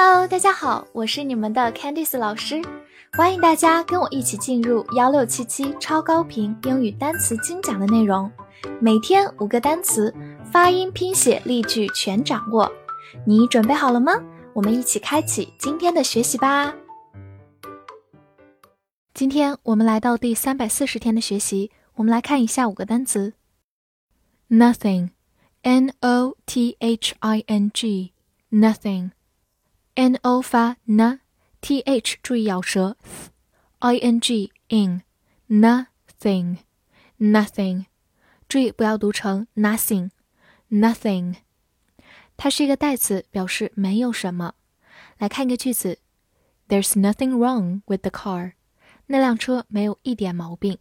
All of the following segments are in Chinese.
Hello，大家好，我是你们的 Candice 老师，欢迎大家跟我一起进入幺六七七超高频英语单词精讲的内容，每天五个单词，发音、拼写、例句全掌握，你准备好了吗？我们一起开启今天的学习吧。今天我们来到第三百四十天的学习，我们来看一下五个单词。：nothing，n o t h i n g，nothing。N o 发 n，t h 注意咬舌，i n g in nothing nothing，注意不要读成 nothing nothing，它是一个代词，表示没有什么。来看一个句子，There's nothing wrong with the car，那辆车没有一点毛病。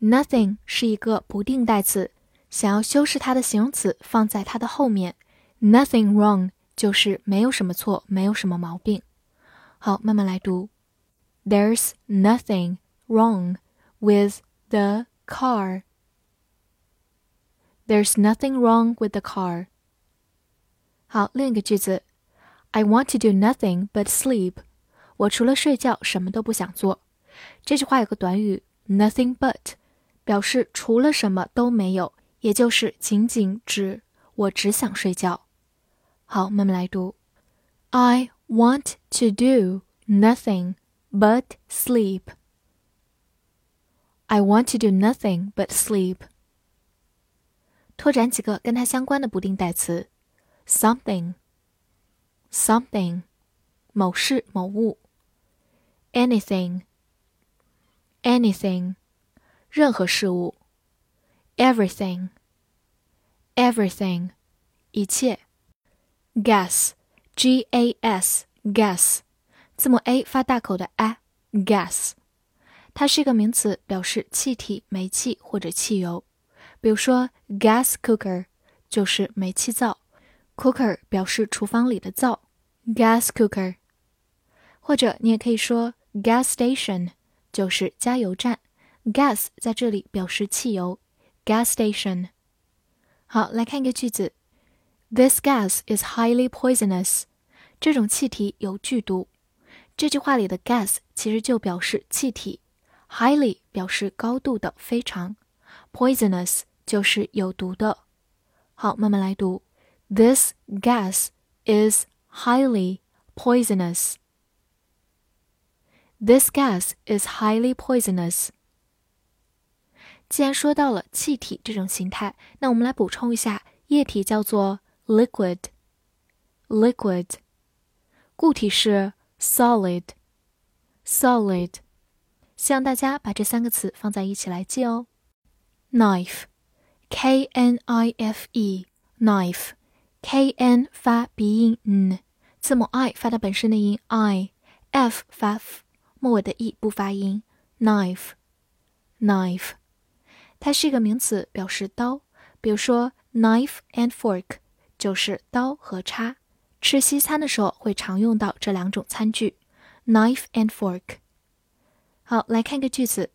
Nothing 是一个不定代词，想要修饰它的形容词放在它的后面，nothing wrong。就是没有什么错，没有什么毛病。好，慢慢来读。There's nothing wrong with the car. There's nothing wrong with the car. 好，另一个句子，I want to do nothing but sleep. 我除了睡觉什么都不想做。这句话有个短语 nothing but，表示除了什么都没有，也就是仅仅指我只想睡觉。 好，慢慢来读。I want to do nothing but sleep. I want to do nothing but sleep. 拓展几个跟它相关的不定代词：something, something，某事某物；anything, anything，任何事物；everything, everything，一切。 Gas，g a s，gas，字母 a 发大口的 a，gas，它是一个名词，表示气体、煤气或者汽油。比如说，gas cooker 就是煤气灶，cooker 表示厨房里的灶，gas cooker。或者你也可以说 gas station 就是加油站，gas 在这里表示汽油，gas station。好，来看一个句子。This gas is highly poisonous。这种气体有剧毒。这句话里的 gas 其实就表示气体，highly 表示高度的、非常，poisonous 就是有毒的。好，慢慢来读。This gas is highly poisonous. This gas is highly poisonous. 既然说到了气体这种形态，那我们来补充一下，液体叫做 liquid liquid 固体是 solid solid，希望大家把这三个词放在一起来记哦。knife k n i f e knife k n 发鼻音 n，字母 i 发它本身的音 i，f 发 f，末尾的 e 不发音 knife knife，它是一个名词，表示刀，比如说 knife and fork。 就是刀和叉，吃西餐的时候会常用到这两种餐具，knife and fork。好，来看一个句子：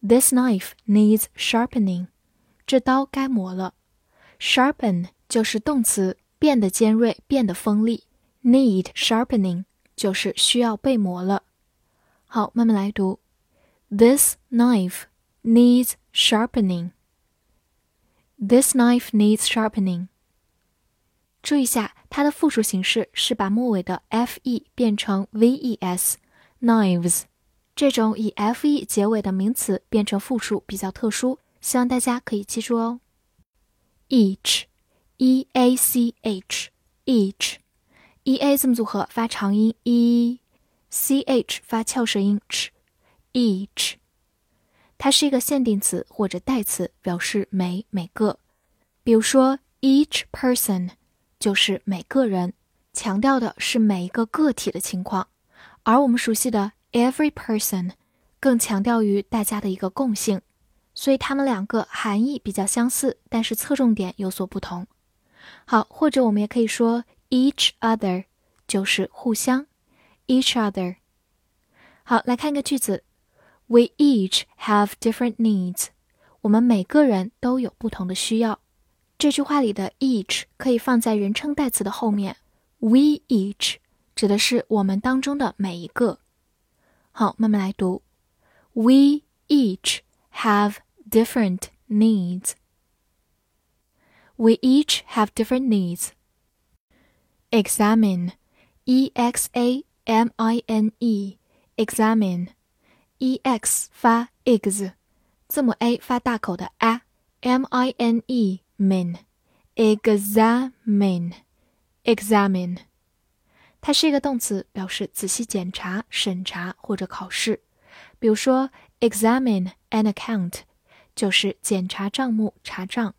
This knife needs sharpening。这刀该磨了。Sharpen 就是动词，变得尖锐，变得锋利。Need sharpening 就是需要被磨了。好，慢慢来读：This knife needs sharpening。This knife needs sharpening。 注意一下，它的复数形式是把末尾的 f e 变成 v e s，knives。这种以 f e 结尾的名词变成复数比较特殊，希望大家可以记住哦。each，e a c h，each，e a 字母组合发长音 e，c h 发翘舌音 ch，each。它是一个限定词或者代词，表示每每个。比如说 each person。就是每个人，强调的是每一个个体的情况，而我们熟悉的 every person 更强调于大家的一个共性，所以它们两个含义比较相似，但是侧重点有所不同。好，或者我们也可以说 each other 就是互相，each other。好，来看一个句子，We each have different needs。我们每个人都有不同的需要。这句话里的 each 可以放在人称代词的后面，we each 指的是我们当中的每一个。好，慢慢来读。We each have different needs. We each have different needs. Examine, E X A M I N E, examine, E X 发 ex，字母 a 发大口的 a，M I N E min, examine, examine。它是一个动词，表示仔细检查、审查或者考试。比如说，examine an account 就是检查账目、查账。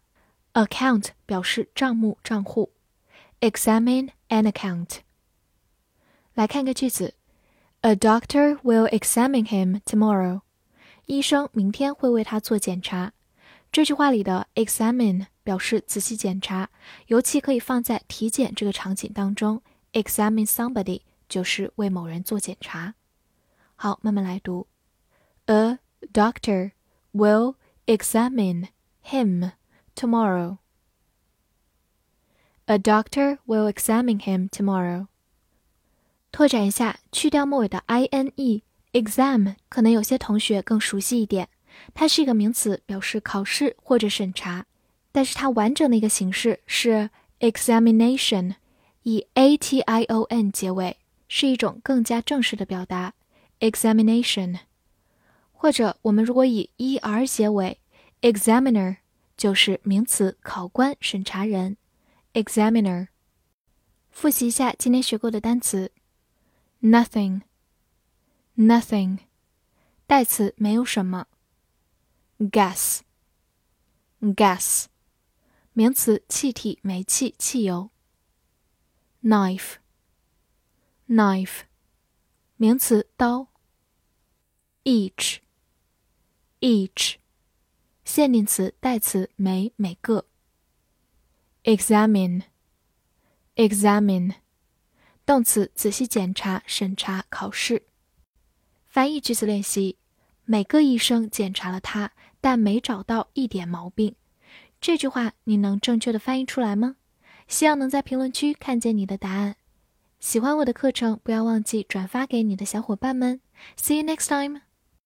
account 表示账目、账户。examine an account。来看个句子：A doctor will examine him tomorrow。医生明天会为他做检查。 这句话里的 examine 表示仔细检查，尤其可以放在体检这个场景当中。examine somebody 就是为某人做检查。好，慢慢来读。A doctor will examine him tomorrow. A doctor will examine him tomorrow. 拓展一下，去掉末尾的 i n e，exam 可能有些同学更熟悉一点。 它是一个名词，表示考试或者审查，但是它完整的一个形式是 examination。以 a t i o n 结尾是一种更加正式的表达，examination。或者我们如果以 e r 结尾，examiner 就是名词，考官、审查人，examiner。复习一下今天学过的单词，nothing，nothing，代词没有什么，gas，gas，名词气体、煤气、汽油。knife knife 名词刀 each each 限定词代词每每个 examine examine 动词仔细检查审查考试翻译句子练习每个医生检查了他但没找到一点毛病这句话你能正确的翻译出来吗希望能在评论区看见你的答案。喜欢我的课程，不要忘记转发给你的小伙伴们。See you next time.